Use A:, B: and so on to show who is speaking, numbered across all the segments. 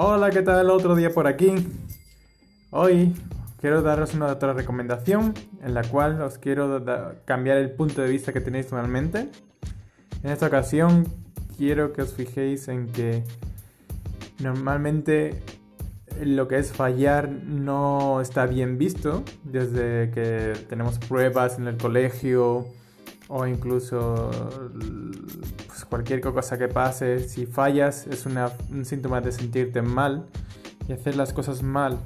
A: Hola, ¿qué tal? Otro día por aquí. Hoy quiero daros una otra recomendación en la cual os quiero cambiar el punto de vista que tenéis normalmente. En esta ocasión quiero que os fijéis en que normalmente lo que es fallar no está bien visto desde que tenemos pruebas en el colegio o incluso pues, cualquier cosa que pase, si fallas es un síntoma de sentirte mal y hacer las cosas mal.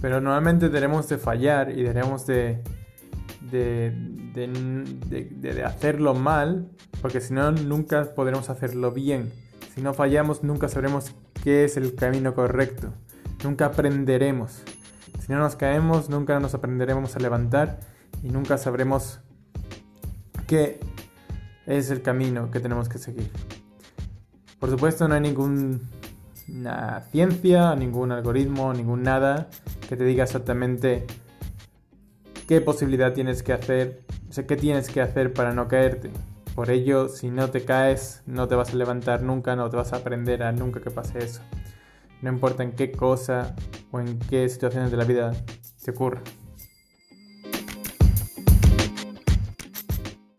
A: Pero normalmente debemos de fallar y debemos de, de, de, hacerlo mal, porque si no, nunca podremos hacerlo bien. Si no fallamos, nunca sabremos qué es el camino correcto. Nunca aprenderemos. Si no nos caemos, nunca nos aprenderemos a levantar y nunca sabremos qué es el camino que tenemos que seguir. Por supuesto no hay ninguna ciencia, ningún algoritmo, ningún nada que te diga exactamente qué posibilidad tienes que hacer, qué tienes que hacer para no caerte. Por ello, si no te caes, no te vas a levantar nunca, no te vas a aprender a nunca que pase eso. No importa en qué cosa o en qué situaciones de la vida se ocurra.